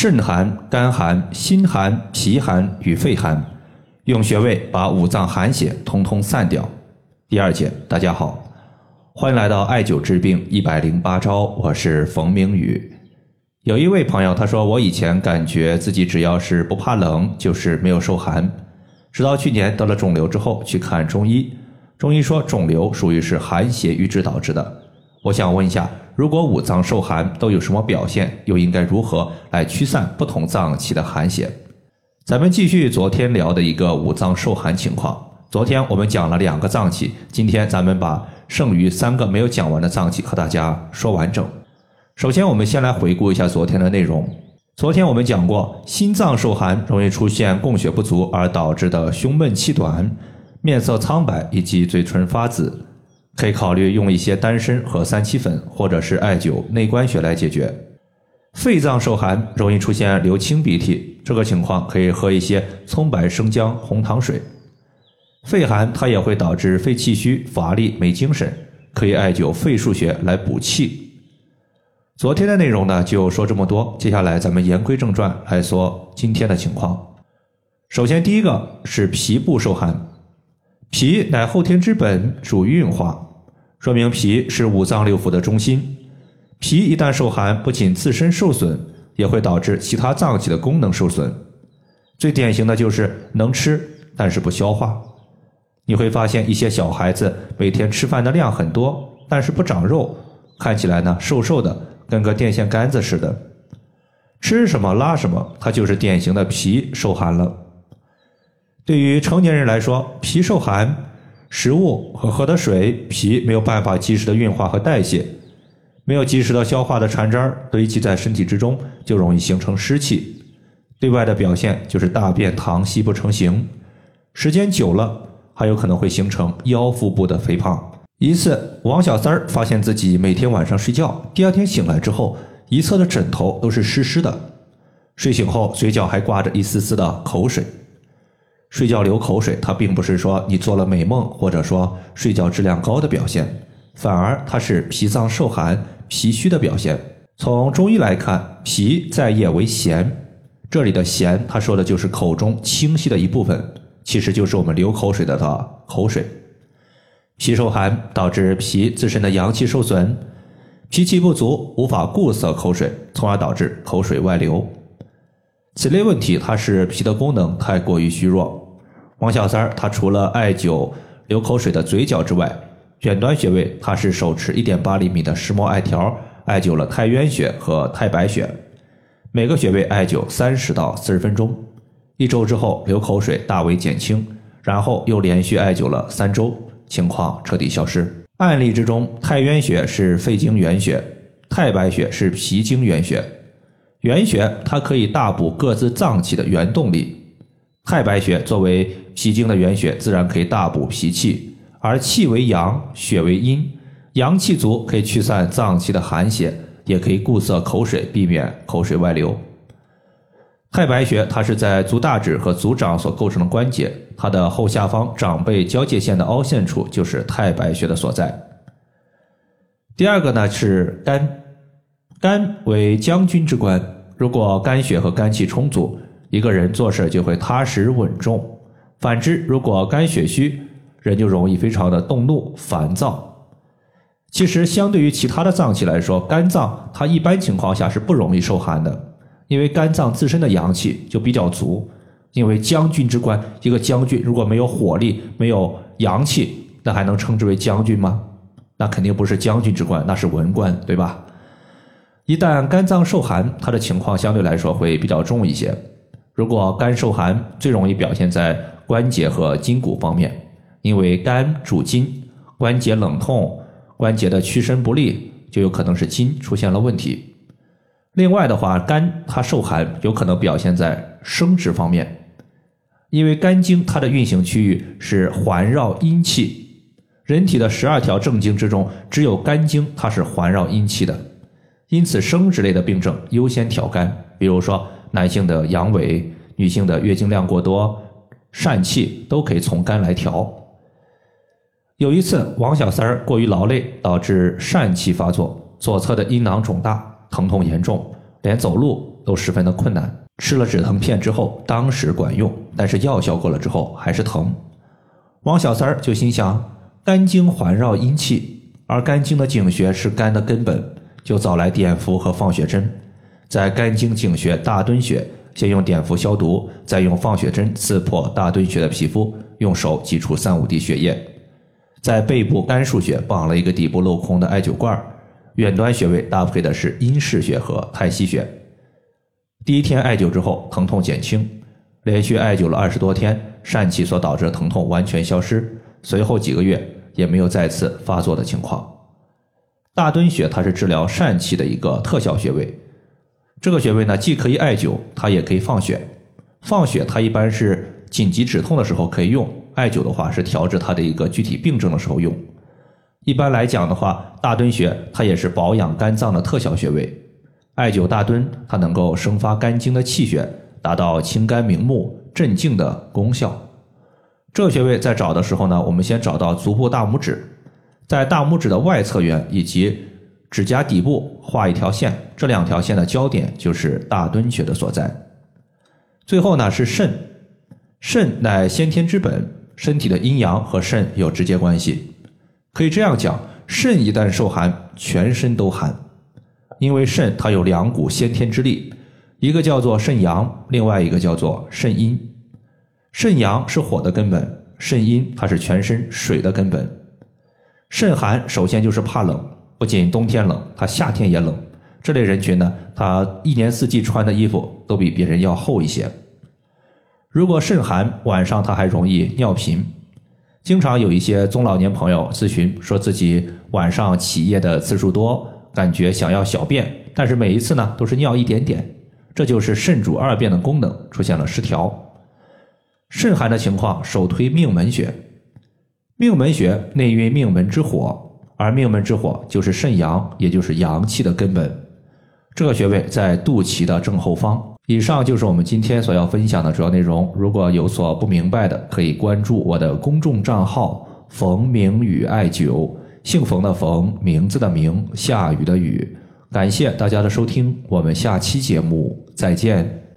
肾寒、肝寒、心寒、脾寒与肺寒，用穴位把五脏寒邪通通散掉。第二节，大家好，欢迎来到艾灸治病一百零八招，我是冯明宇。有一位朋友他说，我以前感觉自己只要是不怕冷，就是没有受寒，直到去年得了肿瘤之后去看中医，中医说肿瘤属于是寒邪瘀滞导致的。我想问一下，如果五脏受寒都有什么表现，又应该如何来驱散不同脏器的寒邪？咱们继续昨天聊的一个五脏受寒情况。昨天我们讲了两个脏器，今天咱们把剩余三个没有讲完的脏器和大家说完整。首先，我们先来回顾一下昨天的内容。昨天我们讲过，心脏受寒容易出现供血不足而导致的胸闷气短、面色苍白以及嘴唇发紫，可以考虑用一些丹参和三七粉，或者是艾灸内关穴来解决。肺脏受寒容易出现流清鼻涕，这个情况可以喝一些葱白生姜红糖水。肺寒，它也会导致肺气虚、乏力、没精神，可以艾灸肺腧穴来补气。昨天的内容呢，就说这么多。接下来咱们言归正传来说今天的情况。首先，第一个是脾部受寒，脾乃后天之本，主运化，说明脾是五脏六腑的中心。脾一旦受寒，不仅自身受损，也会导致其他脏器的功能受损。最典型的就是能吃，但是不消化。你会发现一些小孩子每天吃饭的量很多，但是不长肉，看起来呢瘦瘦的，跟个电线杆子似的。吃什么拉什么，它就是典型的脾受寒了。对于成年人来说，脾受寒，食物和喝的水，脾没有办法及时的运化和代谢，没有及时的消化的残渣堆积在身体之中，就容易形成湿气。对外的表现就是大便溏稀不成形，时间久了。还有可能会形成腰腹部的肥胖。一次，王小三儿发现自己每天晚上睡觉，第二天醒来之后，一侧的枕头都是湿湿的，睡醒后嘴角还挂着一丝丝的口水。睡觉流口水，它并不是说你做了美梦，或者说睡觉质量高的表现，反而它是脾脏受寒、脾虚的表现。从中医来看，脾在液为涎，这里的涎，他说的就是口中清晰的一部分。其实就是我们流口水的的口水，脾受寒导致脾自身的阳气受损，脾气不足，无法固涩口水，从而导致口水外流。此类问题，它是脾的功能太过于虚弱。王小三儿他除了艾灸流口水的嘴角之外，远端穴位他是手持一点八厘米的石墨艾条，艾灸了太渊穴和太白穴，每个穴位艾灸三十到四十分钟。一周之后，流口水大为减轻，然后又连续艾灸了三周，情况彻底消失。案例之中，太渊穴是肺经原穴，太白穴是脾经原穴。原穴它可以大补各自脏器的原动力，太白穴作为脾经的原穴，自然可以大补脾气。而气为阳，血为阴，阳气足可以驱散脏器的寒邪，也可以固涩口水，避免口水外流。太白穴，它是在足大趾和足掌所构成的关节，它的后下方掌背交界线的凹陷处就是太白穴的所在。第二个呢是肝，肝为将军之官，如果肝血和肝气充足，一个人做事就会踏实稳重；反之，如果肝血虚，人就容易非常的动怒、烦躁。其实，相对于其他的脏器来说，肝脏它一般情况下是不容易受寒的。因为肝脏自身的阳气就比较足，因为将军之官，一个将军如果没有火力、没有阳气，那还能称之为将军吗？那肯定不是将军之官，那是文官，对吧？一旦肝脏受寒，它的情况相对来说会比较重一些。如果肝受寒，最容易表现在关节和筋骨方面，因为肝主筋，关节冷痛、关节的屈伸不利，就有可能是筋出现了问题。另外的话，肝它受寒有可能表现在生殖方面，因为肝经它的运行区域是环绕阴气，人体的十二条正经之中，只有肝经它是环绕阴气的，因此生殖类的病症优先调肝，比如说男性的阳痿、女性的月经量过多、疝气都可以从肝来调。有一次，王小三儿过于劳累，导致疝气发作，左侧的阴囊肿大。疼痛严重，连走路都十分的困难。吃了止疼片之后，当时管用，但是药效过了之后还是疼。王小三儿就心想，肝经环绕阴气，而肝经的经穴是肝的根本，就找来碘伏和放血针，在肝经经穴大敦穴，先用碘伏消毒，再用放血针刺破大敦穴的皮肤，用手挤出三五滴血液，在背部肝腧穴绑了一个底部镂空的艾灸罐，远端穴位搭配的是阴市穴和太溪穴。第一天艾灸之后，疼痛减轻，连续艾灸了二十多天，疝气所导致的疼痛完全消失，随后几个月也没有再次发作的情况。大敦穴它是治疗疝气的一个特效穴位，这个穴位呢既可以艾灸，它也可以放血。放血它一般是紧急止痛的时候可以用，艾灸的话是调治它的一个具体病症的时候用。一般来讲的话，大敦穴它也是保养肝脏的特效穴位。艾灸大敦，它能够生发肝经的气血，达到清肝明目、镇静的功效。这个穴位在找的时候呢，我们先找到足部大拇指，在大拇指的外侧缘以及指甲底部画一条线，这两条线的交点就是大敦穴的所在。最后呢是肾，肾乃先天之本，身体的阴阳和肾有直接关系。可以这样讲，肾一旦受寒，全身都寒。因为肾它有两股先天之力，一个叫做肾阳，另外一个叫做肾阴。肾阳是火的根本，肾阴它是全身水的根本。肾寒首先就是怕冷，不仅冬天冷，它夏天也冷。这类人群呢，他一年四季穿的衣服都比别人要厚一些。如果肾寒，晚上他还容易尿频。经常有一些中老年朋友咨询，说自己晚上起夜的次数多。感觉想要小便，但是每一次呢都是尿一点点，这就是肾主二便的功能出现了失调。肾寒的情况，首推命门穴。命门穴内蕴命门之火，而命门之火就是肾阳，也就是阳气的根本。这个穴位在肚脐的正后方。以上就是我们今天所要分享的主要内容。如果有所不明白的，可以关注我的公众账号“冯明宇艾灸”。姓冯的冯，名字的名，下雨的雨。感谢大家的收听，我们下期节目再见。